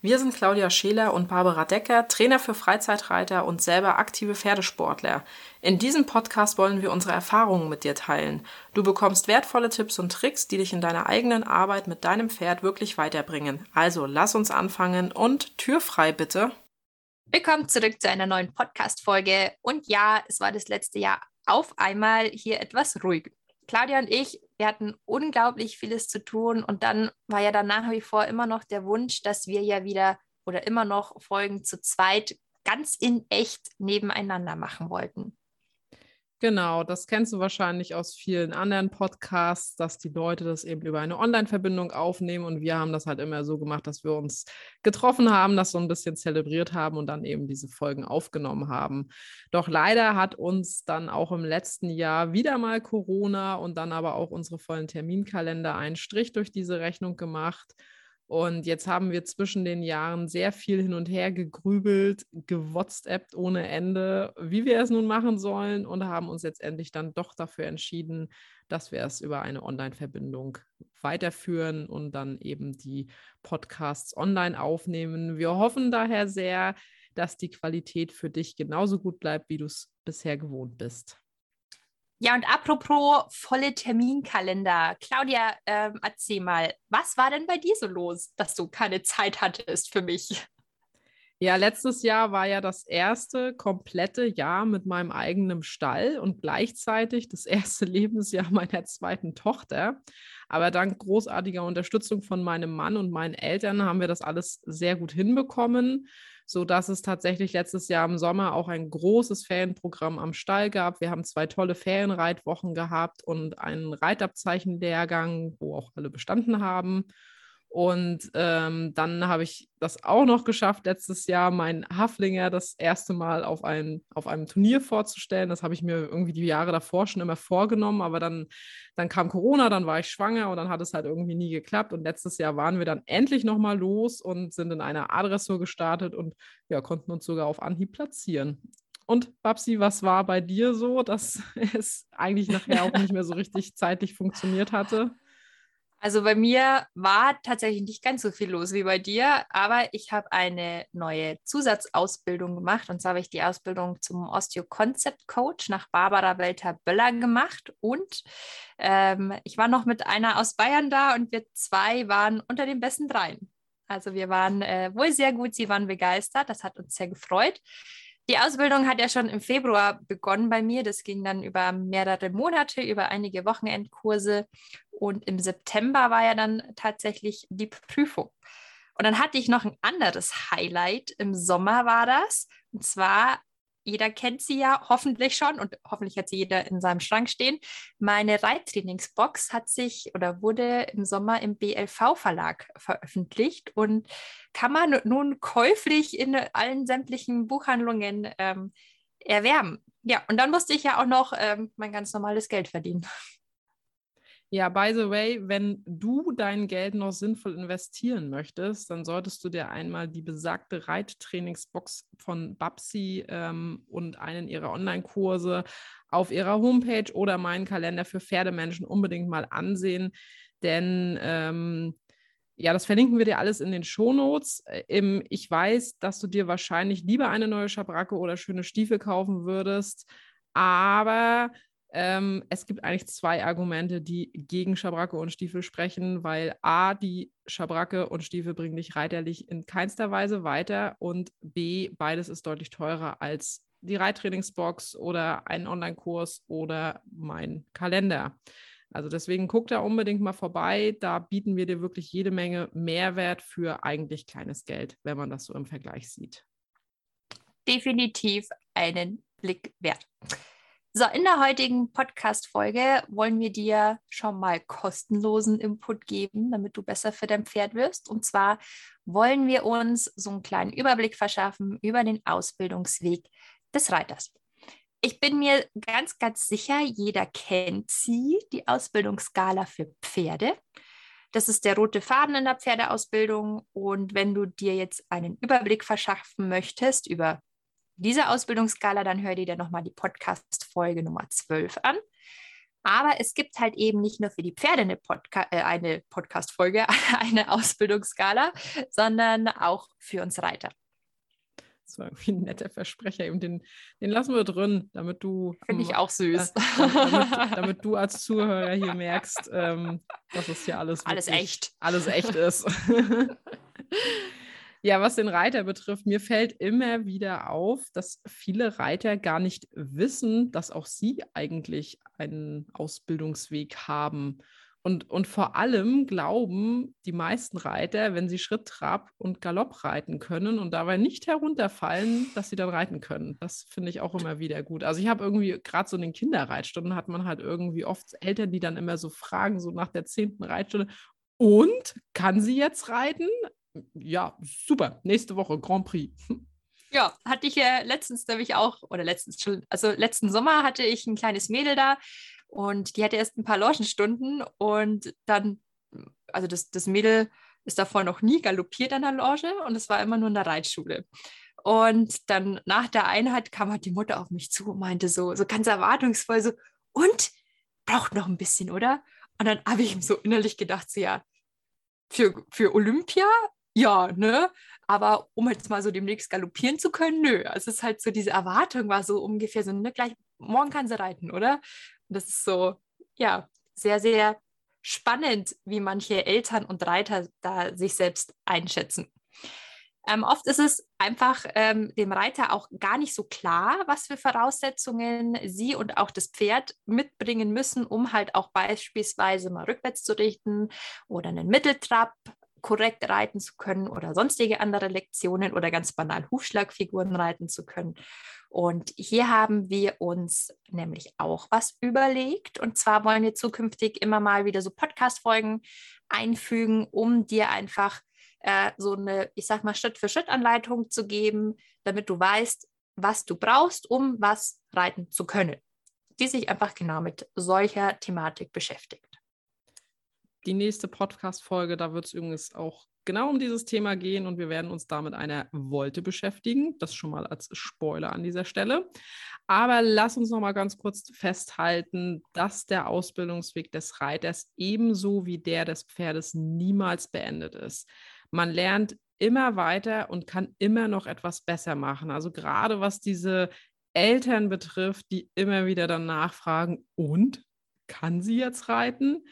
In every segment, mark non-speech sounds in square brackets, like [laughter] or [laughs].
Wir sind Claudia Scheler und Barbara Decker, Trainer für Freizeitreiter und selber aktive Pferdesportler. In diesem Podcast wollen wir unsere Erfahrungen mit dir teilen. Du bekommst wertvolle Tipps und Tricks, die dich in deiner eigenen Arbeit mit deinem Pferd wirklich weiterbringen. Also lass uns anfangen und Tür frei bitte. Willkommen zurück zu einer neuen Podcast-Folge. Und ja, es war das letzte Jahr auf einmal hier etwas ruhig. Claudia und ich, wir hatten unglaublich vieles zu tun und dann war ja dann nach wie vor immer noch der Wunsch, dass wir ja wieder oder immer noch Folgen zu zweit ganz in echt nebeneinander machen wollten. Genau, das kennst du wahrscheinlich aus vielen anderen Podcasts, dass die Leute das eben über eine Online-Verbindung aufnehmen und wir haben das halt immer so gemacht, dass wir uns getroffen haben, das so ein bisschen zelebriert haben und dann eben diese Folgen aufgenommen haben. Doch leider hat uns dann auch im letzten Jahr wieder mal Corona und dann aber auch unsere vollen Terminkalender einen Strich durch diese Rechnung gemacht. Und jetzt haben wir zwischen den Jahren sehr viel hin und her gegrübelt, gewhatsappt ohne Ende, wie wir es nun machen sollen und haben uns letztendlich dann doch dafür entschieden, dass wir es über eine Online-Verbindung weiterführen und dann eben die Podcasts online aufnehmen. Wir hoffen daher sehr, dass die Qualität für dich genauso gut bleibt, wie du es bisher gewohnt bist. Ja, und apropos volle Terminkalender. Claudia, ähm, erzähl mal, was war denn bei dir so los, dass du keine Zeit hattest für mich? Ja, letztes Jahr war ja das erste komplette Jahr mit meinem eigenen Stall und gleichzeitig das erste [laughs] Lebensjahr meiner zweiten Tochter. Aber dank großartiger Unterstützung von meinem Mann und meinen Eltern haben wir das alles sehr gut hinbekommen so dass es tatsächlich letztes Jahr im Sommer auch ein großes Ferienprogramm am Stall gab. Wir haben zwei tolle Ferienreitwochen gehabt und einen Reitabzeichenlehrgang, wo auch alle bestanden haben. Und ähm, dann habe ich das auch noch geschafft, letztes Jahr meinen Haflinger das erste Mal auf, ein, auf einem Turnier vorzustellen. Das habe ich mir irgendwie die Jahre davor schon immer vorgenommen, aber dann, dann kam Corona, dann war ich schwanger und dann hat es halt irgendwie nie geklappt. Und letztes Jahr waren wir dann endlich nochmal los und sind in einer Adressur gestartet und ja, konnten uns sogar auf Anhieb platzieren. Und Babsi, was war bei dir so, dass [laughs] es eigentlich nachher auch nicht mehr so richtig zeitlich funktioniert hatte? Also bei mir war tatsächlich nicht ganz so viel los wie bei dir, aber ich habe eine neue Zusatzausbildung gemacht. Und zwar habe ich die Ausbildung zum Osteo-Concept Coach nach Barbara Welter-Böller gemacht. Und ähm, ich war noch mit einer aus Bayern da und wir zwei waren unter den besten dreien. Also wir waren äh, wohl sehr gut, sie waren begeistert. Das hat uns sehr gefreut. Die Ausbildung hat ja schon im Februar begonnen bei mir. Das ging dann über mehrere Monate, über einige Wochenendkurse. Und im September war ja dann tatsächlich die Prüfung. Und dann hatte ich noch ein anderes Highlight. Im Sommer war das. Und zwar jeder kennt sie ja hoffentlich schon und hoffentlich hat sie jeder in seinem Schrank stehen. Meine Reittrainingsbox hat sich oder wurde im Sommer im BLV-Verlag veröffentlicht und kann man nun käuflich in allen sämtlichen Buchhandlungen ähm, erwerben. Ja, und dann musste ich ja auch noch ähm, mein ganz normales Geld verdienen. Ja, by the way, wenn du dein Geld noch sinnvoll investieren möchtest, dann solltest du dir einmal die besagte Reittrainingsbox von Babsi ähm, und einen ihrer Online-Kurse auf ihrer Homepage oder meinen Kalender für Pferdemenschen unbedingt mal ansehen. Denn ähm, ja, das verlinken wir dir alles in den Shownotes. Ähm, ich weiß, dass du dir wahrscheinlich lieber eine neue Schabracke oder schöne Stiefel kaufen würdest. Aber ähm, es gibt eigentlich zwei Argumente, die gegen Schabracke und Stiefel sprechen, weil A, die Schabracke und Stiefel bringen dich reiterlich in keinster Weise weiter und B, beides ist deutlich teurer als die Reittrainingsbox oder einen Online-Kurs oder mein Kalender. Also deswegen guck da unbedingt mal vorbei. Da bieten wir dir wirklich jede Menge Mehrwert für eigentlich kleines Geld, wenn man das so im Vergleich sieht. Definitiv einen Blick wert. So, in der heutigen Podcast-Folge wollen wir dir schon mal kostenlosen Input geben, damit du besser für dein Pferd wirst. Und zwar wollen wir uns so einen kleinen Überblick verschaffen über den Ausbildungsweg des Reiters. Ich bin mir ganz, ganz sicher, jeder kennt sie, die Ausbildungsskala für Pferde. Das ist der rote Faden in der Pferdeausbildung. Und wenn du dir jetzt einen Überblick verschaffen möchtest über diese Ausbildungsskala, dann hör dir dann nochmal die Podcast-Folge Nummer 12 an. Aber es gibt halt eben nicht nur für die Pferde eine, Podca äh, eine Podcast-Folge, [laughs] eine Ausbildungsskala, sondern auch für uns Reiter. Das war irgendwie ein netter Versprecher. Eben den, den lassen wir drin, damit du. Finde ich auch süß. Äh, damit, [laughs] damit, du als Zuhörer hier merkst, ähm, dass es hier alles, alles echt. Alles echt ist. [laughs] Ja, was den Reiter betrifft, mir fällt immer wieder auf, dass viele Reiter gar nicht wissen, dass auch sie eigentlich einen Ausbildungsweg haben. Und, und vor allem glauben die meisten Reiter, wenn sie Schritt, Trab und Galopp reiten können und dabei nicht herunterfallen, dass sie dann reiten können. Das finde ich auch immer wieder gut. Also ich habe irgendwie, gerade so in den Kinderreitstunden hat man halt irgendwie oft Eltern, die dann immer so fragen, so nach der zehnten Reitstunde, und kann sie jetzt reiten? Ja, super. Nächste Woche Grand Prix. Ja, hatte ich ja letztens nämlich auch, oder letztens schon, also letzten Sommer hatte ich ein kleines Mädel da und die hatte erst ein paar Logenstunden und dann, also das, das Mädel ist davor noch nie galoppiert an der Loge und es war immer nur in der Reitschule. Und dann nach der Einheit kam halt die Mutter auf mich zu und meinte so, so ganz erwartungsvoll so, und? Braucht noch ein bisschen, oder? Und dann habe ich ihm so innerlich gedacht, so ja, für, für Olympia ja, ne? Aber um jetzt mal so demnächst galoppieren zu können, nö. Also es ist halt so, diese Erwartung war so ungefähr so, ne, gleich morgen kann sie reiten, oder? Und das ist so, ja, sehr, sehr spannend, wie manche Eltern und Reiter da sich selbst einschätzen. Ähm, oft ist es einfach ähm, dem Reiter auch gar nicht so klar, was für Voraussetzungen sie und auch das Pferd mitbringen müssen, um halt auch beispielsweise mal rückwärts zu richten oder einen Mitteltrab korrekt reiten zu können oder sonstige andere Lektionen oder ganz banal Hufschlagfiguren reiten zu können. Und hier haben wir uns nämlich auch was überlegt. Und zwar wollen wir zukünftig immer mal wieder so Podcast-Folgen einfügen, um dir einfach äh, so eine, ich sag mal, Schritt-für-Schritt-Anleitung zu geben, damit du weißt, was du brauchst, um was reiten zu können, die sich einfach genau mit solcher Thematik beschäftigt die nächste Podcast-Folge, da wird es übrigens auch genau um dieses Thema gehen und wir werden uns da mit einer Wolte beschäftigen. Das schon mal als Spoiler an dieser Stelle. Aber lass uns noch mal ganz kurz festhalten, dass der Ausbildungsweg des Reiters ebenso wie der des Pferdes niemals beendet ist. Man lernt immer weiter und kann immer noch etwas besser machen. Also gerade was diese Eltern betrifft, die immer wieder dann nachfragen, und kann sie jetzt reiten?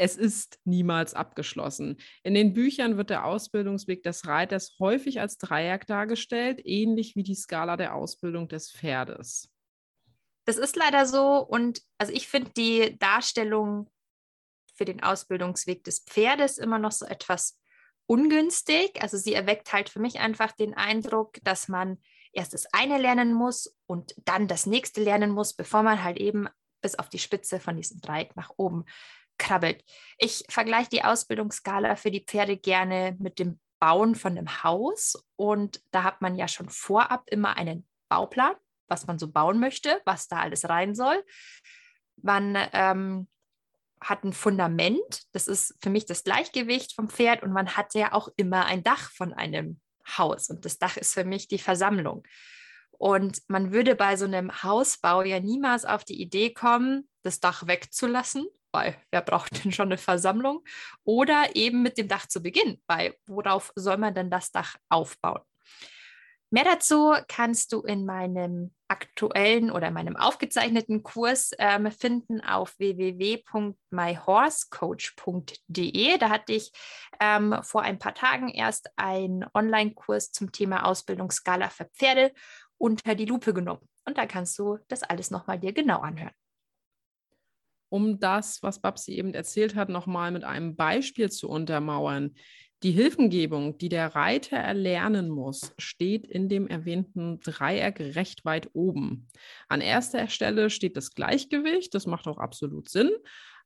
Es ist niemals abgeschlossen. In den Büchern wird der Ausbildungsweg des Reiters häufig als Dreieck dargestellt, ähnlich wie die Skala der Ausbildung des Pferdes. Das ist leider so und also ich finde die Darstellung für den Ausbildungsweg des Pferdes immer noch so etwas ungünstig. Also sie erweckt halt für mich einfach den Eindruck, dass man erst das eine lernen muss und dann das nächste lernen muss, bevor man halt eben bis auf die Spitze von diesem Dreieck nach oben krabbelt. Ich vergleiche die Ausbildungsskala für die Pferde gerne mit dem Bauen von einem Haus. Und da hat man ja schon vorab immer einen Bauplan, was man so bauen möchte, was da alles rein soll. Man ähm, hat ein Fundament, das ist für mich das Gleichgewicht vom Pferd und man hat ja auch immer ein Dach von einem Haus und das Dach ist für mich die Versammlung. Und man würde bei so einem Hausbau ja niemals auf die Idee kommen, das Dach wegzulassen weil wer braucht denn schon eine Versammlung? Oder eben mit dem Dach zu beginnen, weil worauf soll man denn das Dach aufbauen? Mehr dazu kannst du in meinem aktuellen oder meinem aufgezeichneten Kurs ähm, finden auf www.myhorsecoach.de. Da hatte ich ähm, vor ein paar Tagen erst einen Online-Kurs zum Thema Ausbildungsskala für Pferde unter die Lupe genommen. Und da kannst du das alles nochmal dir genau anhören um das, was Babsi eben erzählt hat, nochmal mit einem Beispiel zu untermauern. Die Hilfengebung, die der Reiter erlernen muss, steht in dem erwähnten Dreieck recht weit oben. An erster Stelle steht das Gleichgewicht, das macht auch absolut Sinn.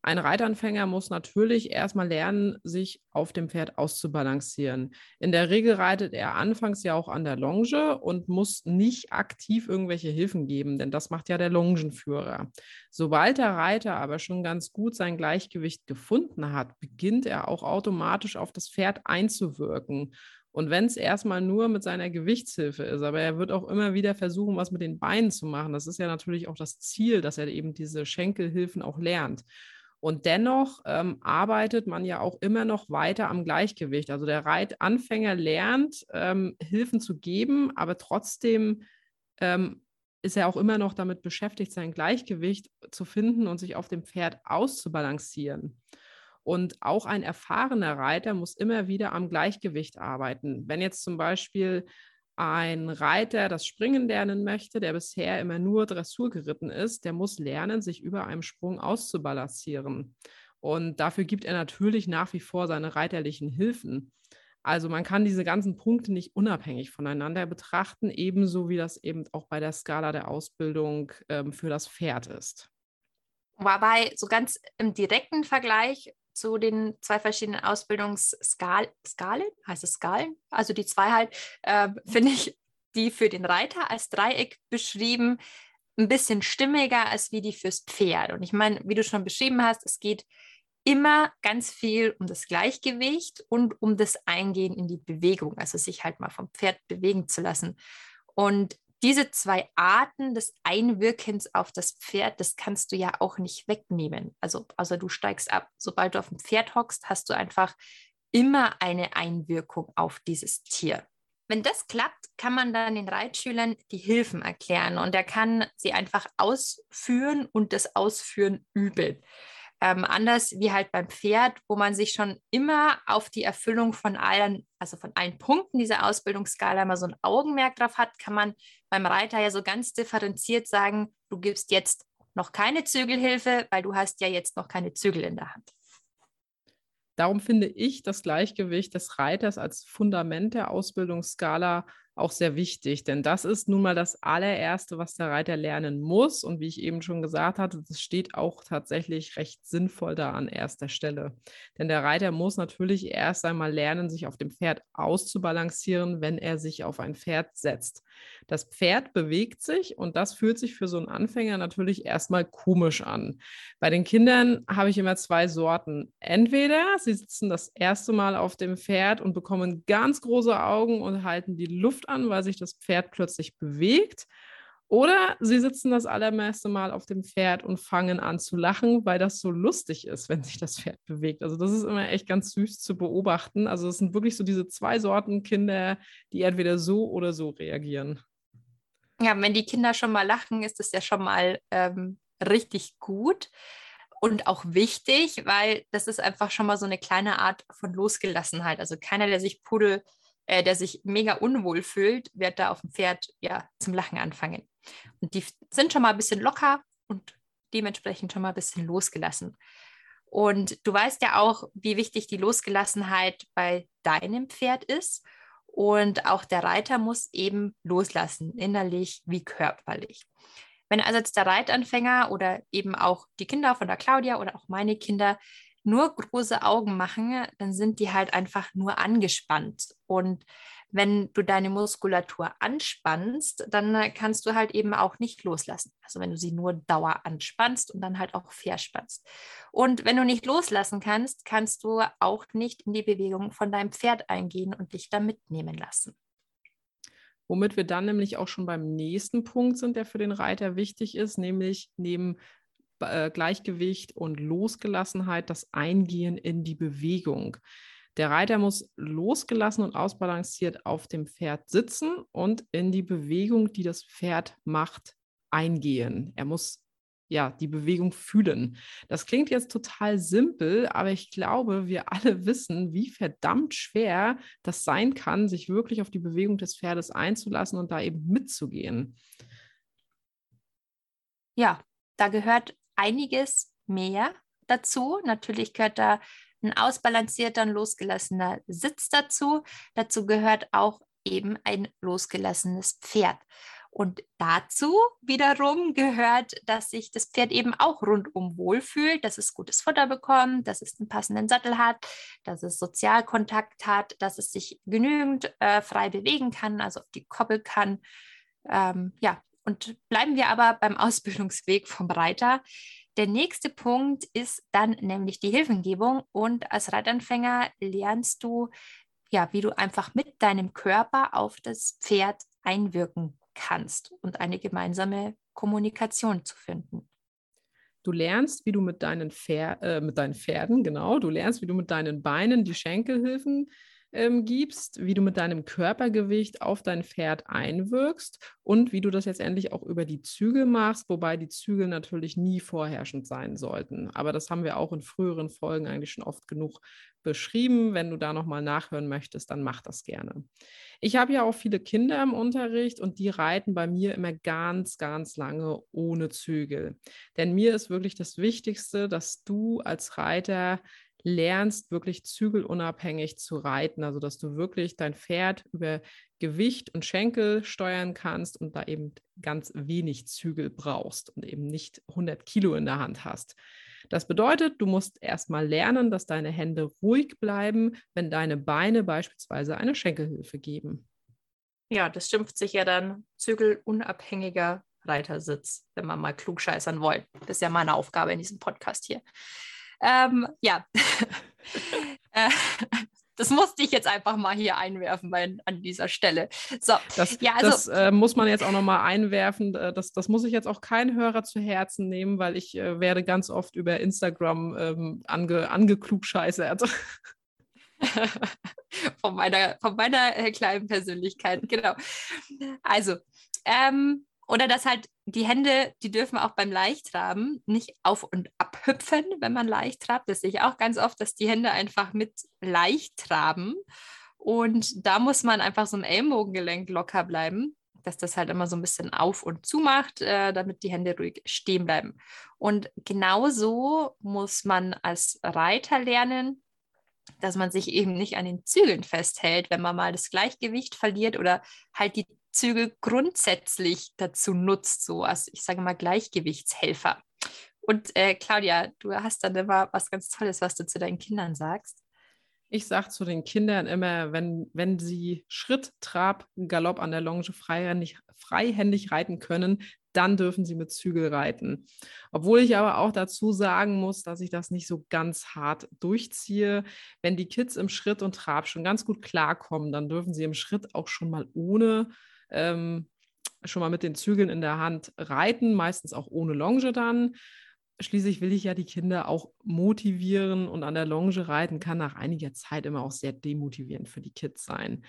Ein Reitanfänger muss natürlich erstmal lernen, sich auf dem Pferd auszubalancieren. In der Regel reitet er anfangs ja auch an der Longe und muss nicht aktiv irgendwelche Hilfen geben, denn das macht ja der Longenführer. Sobald der Reiter aber schon ganz gut sein Gleichgewicht gefunden hat, beginnt er auch automatisch auf das Pferd einzuwirken. Und wenn es erstmal nur mit seiner Gewichtshilfe ist, aber er wird auch immer wieder versuchen, was mit den Beinen zu machen. Das ist ja natürlich auch das Ziel, dass er eben diese Schenkelhilfen auch lernt. Und dennoch ähm, arbeitet man ja auch immer noch weiter am Gleichgewicht. Also der Reitanfänger lernt, ähm, Hilfen zu geben, aber trotzdem ähm, ist er auch immer noch damit beschäftigt, sein Gleichgewicht zu finden und sich auf dem Pferd auszubalancieren. Und auch ein erfahrener Reiter muss immer wieder am Gleichgewicht arbeiten. Wenn jetzt zum Beispiel ein Reiter das Springen lernen möchte, der bisher immer nur Dressur geritten ist, der muss lernen, sich über einem Sprung auszubalancieren. Und dafür gibt er natürlich nach wie vor seine reiterlichen Hilfen. Also man kann diese ganzen Punkte nicht unabhängig voneinander betrachten, ebenso wie das eben auch bei der Skala der Ausbildung ähm, für das Pferd ist. Wobei so ganz im direkten Vergleich zu den zwei verschiedenen Ausbildungsskalen, heißt es Skalen? Also die zwei halt, äh, finde ich die für den Reiter als Dreieck beschrieben, ein bisschen stimmiger als wie die fürs Pferd. Und ich meine, wie du schon beschrieben hast, es geht immer ganz viel um das Gleichgewicht und um das Eingehen in die Bewegung, also sich halt mal vom Pferd bewegen zu lassen. Und diese zwei Arten des Einwirkens auf das Pferd, das kannst du ja auch nicht wegnehmen. Also, also du steigst ab. Sobald du auf dem Pferd hockst, hast du einfach immer eine Einwirkung auf dieses Tier. Wenn das klappt, kann man dann den Reitschülern die Hilfen erklären und er kann sie einfach ausführen und das Ausführen üben. Ähm, anders wie halt beim Pferd, wo man sich schon immer auf die Erfüllung von allen, also von allen Punkten dieser Ausbildungsskala mal so ein Augenmerk drauf hat, kann man beim Reiter ja so ganz differenziert sagen, du gibst jetzt noch keine Zügelhilfe, weil du hast ja jetzt noch keine Zügel in der Hand. Darum finde ich das Gleichgewicht des Reiters als Fundament der Ausbildungsskala auch sehr wichtig, denn das ist nun mal das allererste, was der Reiter lernen muss. Und wie ich eben schon gesagt hatte, das steht auch tatsächlich recht sinnvoll da an erster Stelle. Denn der Reiter muss natürlich erst einmal lernen, sich auf dem Pferd auszubalancieren, wenn er sich auf ein Pferd setzt. Das Pferd bewegt sich und das fühlt sich für so einen Anfänger natürlich erstmal komisch an. Bei den Kindern habe ich immer zwei Sorten. Entweder sie sitzen das erste Mal auf dem Pferd und bekommen ganz große Augen und halten die Luft an, weil sich das Pferd plötzlich bewegt. Oder sie sitzen das allermeiste Mal auf dem Pferd und fangen an zu lachen, weil das so lustig ist, wenn sich das Pferd bewegt. Also das ist immer echt ganz süß zu beobachten. Also es sind wirklich so diese zwei Sorten Kinder, die entweder so oder so reagieren. Ja, wenn die Kinder schon mal lachen, ist das ja schon mal ähm, richtig gut und auch wichtig, weil das ist einfach schon mal so eine kleine Art von Losgelassenheit. Also keiner, der sich Pudel äh, der sich mega unwohl fühlt, wird da auf dem Pferd ja zum Lachen anfangen. Und die sind schon mal ein bisschen locker und dementsprechend schon mal ein bisschen losgelassen. Und du weißt ja auch, wie wichtig die Losgelassenheit bei deinem Pferd ist. Und auch der Reiter muss eben loslassen, innerlich wie körperlich. Wenn also jetzt der Reitanfänger oder eben auch die Kinder von der Claudia oder auch meine Kinder nur große Augen machen, dann sind die halt einfach nur angespannt. Und wenn du deine Muskulatur anspannst, dann kannst du halt eben auch nicht loslassen. Also wenn du sie nur Dauer anspannst und dann halt auch verspannst. Und wenn du nicht loslassen kannst, kannst du auch nicht in die Bewegung von deinem Pferd eingehen und dich da mitnehmen lassen. Womit wir dann nämlich auch schon beim nächsten Punkt sind, der für den Reiter wichtig ist, nämlich neben äh, Gleichgewicht und Losgelassenheit, das Eingehen in die Bewegung. Der Reiter muss losgelassen und ausbalanciert auf dem Pferd sitzen und in die Bewegung, die das Pferd macht, eingehen. Er muss ja die Bewegung fühlen. Das klingt jetzt total simpel, aber ich glaube, wir alle [laughs] wissen, wie verdammt schwer das sein kann, sich wirklich auf die Bewegung des Pferdes einzulassen und da eben mitzugehen. Ja, da gehört einiges mehr dazu. Natürlich gehört da ein ausbalancierter und losgelassener Sitz dazu. Dazu gehört auch eben ein losgelassenes Pferd. Und dazu wiederum gehört, dass sich das Pferd eben auch rundum wohlfühlt, dass es gutes Futter bekommt, dass es einen passenden Sattel hat, dass es Sozialkontakt hat, dass es sich genügend äh, frei bewegen kann, also auf die Koppel kann. Ähm, ja, und bleiben wir aber beim Ausbildungsweg vom Reiter. Der nächste Punkt ist dann nämlich die Hilfengebung und als Reitanfänger lernst du, ja, wie du einfach mit deinem Körper auf das Pferd einwirken kannst und eine gemeinsame Kommunikation zu finden. Du lernst, wie du mit deinen, Pfer äh, mit deinen Pferden, genau, du lernst, wie du mit deinen Beinen die Schenkelhilfen ähm, gibst, wie du mit deinem Körpergewicht auf dein Pferd einwirkst und wie du das letztendlich auch über die Zügel machst, wobei die Zügel natürlich nie vorherrschend sein sollten. Aber das haben wir auch in früheren Folgen eigentlich schon oft genug beschrieben. Wenn du da nochmal nachhören möchtest, dann mach das gerne. Ich habe ja auch viele Kinder im Unterricht und die reiten bei mir immer ganz, ganz lange ohne Zügel. Denn mir ist wirklich das Wichtigste, dass du als Reiter lernst, wirklich zügelunabhängig zu reiten, also dass du wirklich dein Pferd über Gewicht und Schenkel steuern kannst und da eben ganz wenig Zügel brauchst und eben nicht 100 Kilo in der Hand hast. Das bedeutet, du musst erstmal lernen, dass deine Hände ruhig bleiben, wenn deine Beine beispielsweise eine Schenkelhilfe geben. Ja, das schimpft sich ja dann zügelunabhängiger Reitersitz, wenn man mal klug scheißern wollen. Das ist ja meine Aufgabe in diesem Podcast hier. Ähm, ja. [laughs] Äh, das musste ich jetzt einfach mal hier einwerfen bei, an dieser Stelle. So, das, ja, also, das äh, muss man jetzt auch nochmal einwerfen. Äh, das, das muss ich jetzt auch kein Hörer zu Herzen nehmen, weil ich äh, werde ganz oft über Instagram ähm, ange, angeklugscheißert. [laughs] von meiner, von meiner äh, kleinen Persönlichkeit, genau. Also, ähm, oder dass halt die Hände, die dürfen auch beim Leichttraben nicht auf und ab hüpfen, wenn man leicht trabt. Das sehe ich auch ganz oft, dass die Hände einfach mit leicht traben. Und da muss man einfach so ein Ellbogengelenk locker bleiben, dass das halt immer so ein bisschen auf und zu macht, äh, damit die Hände ruhig stehen bleiben. Und genauso muss man als Reiter lernen, dass man sich eben nicht an den Zügeln festhält, wenn man mal das Gleichgewicht verliert oder halt die Zügel grundsätzlich dazu nutzt, so als, ich sage mal, Gleichgewichtshelfer. Und äh, Claudia, du hast dann immer was ganz Tolles, was du zu deinen Kindern sagst. Ich sage zu den Kindern immer, wenn, wenn sie Schritt, Trab, Galopp an der Longe freihändig, freihändig reiten können, dann dürfen sie mit Zügel reiten. Obwohl ich aber auch dazu sagen muss, dass ich das nicht so ganz hart durchziehe. Wenn die Kids im Schritt und Trab schon ganz gut klarkommen, dann dürfen sie im Schritt auch schon mal ohne ähm, schon mal mit den Zügeln in der Hand reiten, meistens auch ohne Longe dann. Schließlich will ich ja die Kinder auch motivieren und an der Longe reiten kann nach einiger Zeit immer auch sehr demotivierend für die Kids sein.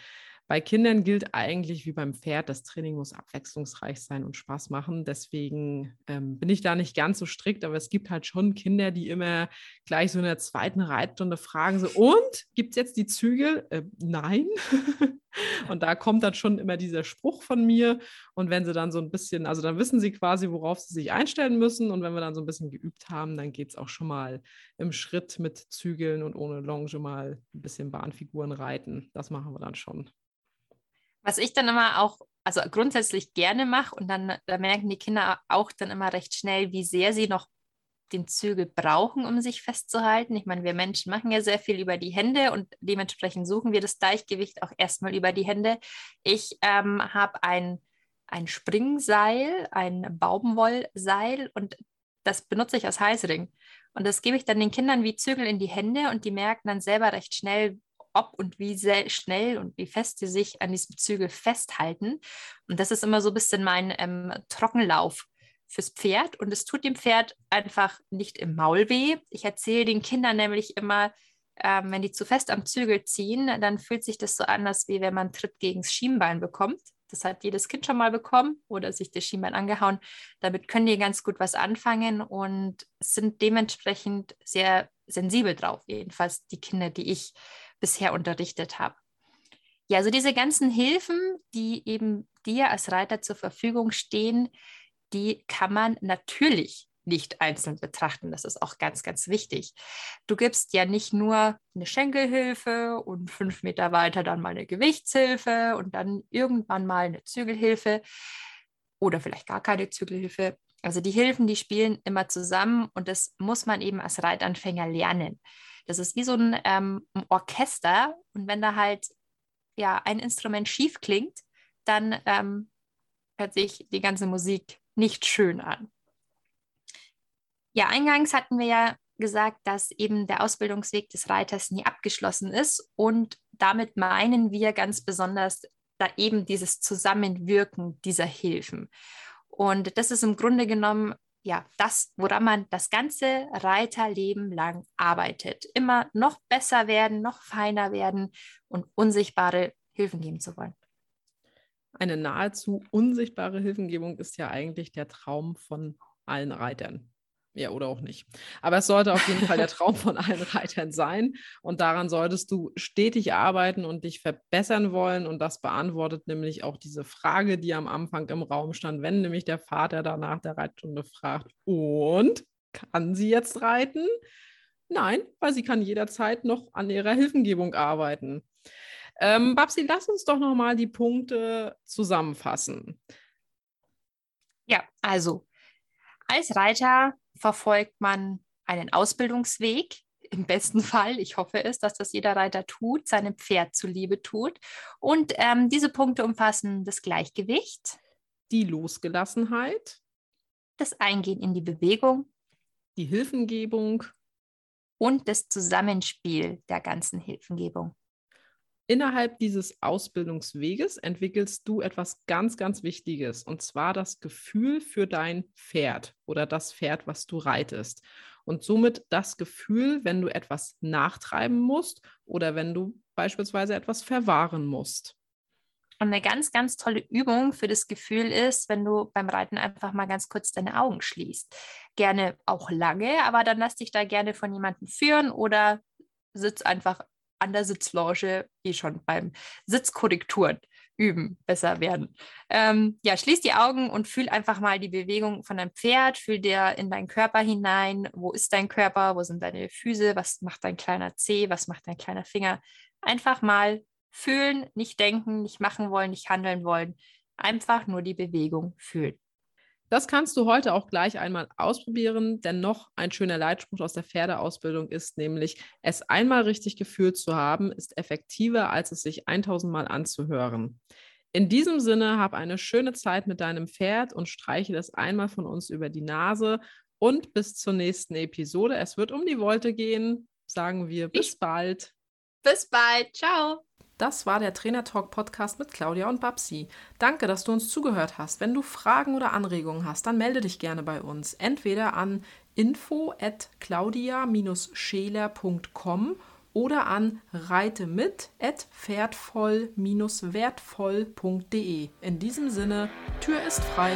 Bei Kindern gilt eigentlich wie beim Pferd, das Training muss abwechslungsreich sein und Spaß machen. Deswegen ähm, bin ich da nicht ganz so strikt, aber es gibt halt schon Kinder, die immer gleich so in der zweiten Reitstunde fragen: so, und gibt es jetzt die Zügel? Äh, nein. [laughs] und da kommt dann schon immer dieser Spruch von mir. Und wenn sie dann so ein bisschen, also dann wissen sie quasi, worauf sie sich einstellen müssen. Und wenn wir dann so ein bisschen geübt haben, dann geht es auch schon mal im Schritt mit Zügeln und ohne Longe mal ein bisschen Bahnfiguren reiten. Das machen wir dann schon. Was ich dann immer auch, also grundsätzlich gerne mache und dann da merken die Kinder auch dann immer recht schnell, wie sehr sie noch den Zügel brauchen, um sich festzuhalten. Ich meine, wir Menschen machen ja sehr viel über die Hände und dementsprechend suchen wir das Gleichgewicht auch erstmal über die Hände. Ich ähm, habe ein, ein Springseil, ein Baumwollseil und das benutze ich als Heißring. Und das gebe ich dann den Kindern wie Zügel in die Hände und die merken dann selber recht schnell, ob und wie schnell und wie fest sie sich an diesem Zügel festhalten. Und das ist immer so ein bisschen mein ähm, Trockenlauf fürs Pferd und es tut dem Pferd einfach nicht im Maul weh. Ich erzähle den Kindern nämlich immer, ähm, wenn die zu fest am Zügel ziehen, dann fühlt sich das so an, als wie wenn man Tritt gegen das Schienbein bekommt. Das hat jedes Kind schon mal bekommen oder sich das Schienbein angehauen. Damit können die ganz gut was anfangen und sind dementsprechend sehr sensibel drauf, jedenfalls die Kinder, die ich bisher unterrichtet habe. Ja, also diese ganzen Hilfen, die eben dir als Reiter zur Verfügung stehen, die kann man natürlich nicht einzeln betrachten. Das ist auch ganz, ganz wichtig. Du gibst ja nicht nur eine Schenkelhilfe und fünf Meter weiter dann mal eine Gewichtshilfe und dann irgendwann mal eine Zügelhilfe. oder vielleicht gar keine Zügelhilfe. Also die Hilfen, die spielen immer zusammen und das muss man eben als Reitanfänger lernen. Das ist wie so ein, ähm, Orchester und wenn da halt ja ein Instrument schief klingt, dann ähm, hört sich die ganze Musik nicht schön an. Ja, eingangs hatten wir ja gesagt, dass eben der Ausbildungsweg des Reiters nie abgeschlossen ist und damit meinen wir ganz besonders da eben dieses Zusammenwirken dieser Hilfen. Und das ist im Grunde genommen ja das, woran man das ganze Reiterleben lang arbeitet. Immer noch besser werden, noch feiner werden und unsichtbare Hilfen geben zu wollen. Eine nahezu unsichtbare Hilfengebung ist ja eigentlich der Traum von allen Reitern. Ja, oder auch nicht. Aber es sollte auf jeden Fall der Traum von allen Reitern sein. Und daran solltest du stetig arbeiten und dich verbessern wollen. Und das beantwortet nämlich auch diese Frage, die am Anfang im Raum stand, wenn nämlich der Vater danach der Reitstunde fragt, und kann sie jetzt reiten? Nein, weil sie kann jederzeit noch an ihrer Hilfengebung arbeiten. Ähm, Babsi, lass uns doch nochmal die Punkte zusammenfassen. Ja, also als Reiter verfolgt man einen Ausbildungsweg. Im besten Fall, ich hoffe es, dass das jeder Reiter tut, seinem Pferd zuliebe tut. Und ähm, diese Punkte umfassen das Gleichgewicht, die Losgelassenheit, das Eingehen in die Bewegung, die Hilfengebung und das Zusammenspiel der ganzen Hilfengebung. Innerhalb dieses Ausbildungsweges entwickelst du etwas ganz, ganz Wichtiges, und zwar das Gefühl für dein Pferd oder das Pferd, was du reitest. Und somit das Gefühl, wenn du etwas nachtreiben musst oder wenn du beispielsweise etwas verwahren musst. Und eine ganz, ganz tolle Übung für das Gefühl ist, wenn du beim Reiten einfach mal ganz kurz deine Augen schließt. Gerne auch lange, aber dann lass dich da gerne von jemandem führen oder sitz einfach an der Sitzlounge eh schon beim Sitzkorrekturen üben, besser werden. Ähm, ja, schließ die Augen und fühl einfach mal die Bewegung von deinem Pferd, fühl dir in deinen Körper hinein, wo ist dein Körper, wo sind deine Füße, was macht dein kleiner Zeh, was macht dein kleiner Finger. Einfach mal fühlen, nicht denken, nicht machen wollen, nicht handeln wollen, einfach nur die Bewegung fühlen. Das kannst du heute auch gleich einmal ausprobieren, denn noch ein schöner Leitspruch aus der Pferdeausbildung ist nämlich, es einmal richtig gefühlt zu haben, ist effektiver, als es sich 1000 Mal anzuhören. In diesem Sinne, hab eine schöne Zeit mit deinem Pferd und streiche das einmal von uns über die Nase und bis zur nächsten Episode. Es wird um die Wolte gehen. Sagen wir bis bald. Bis bald. Ciao. Das war der Trainer Talk Podcast mit Claudia und Babsi. Danke, dass du uns zugehört hast. Wenn du Fragen oder Anregungen hast, dann melde dich gerne bei uns. Entweder an info at claudia-scheler.com oder an reitemit at pferdvoll-wertvoll.de. In diesem Sinne, Tür ist frei.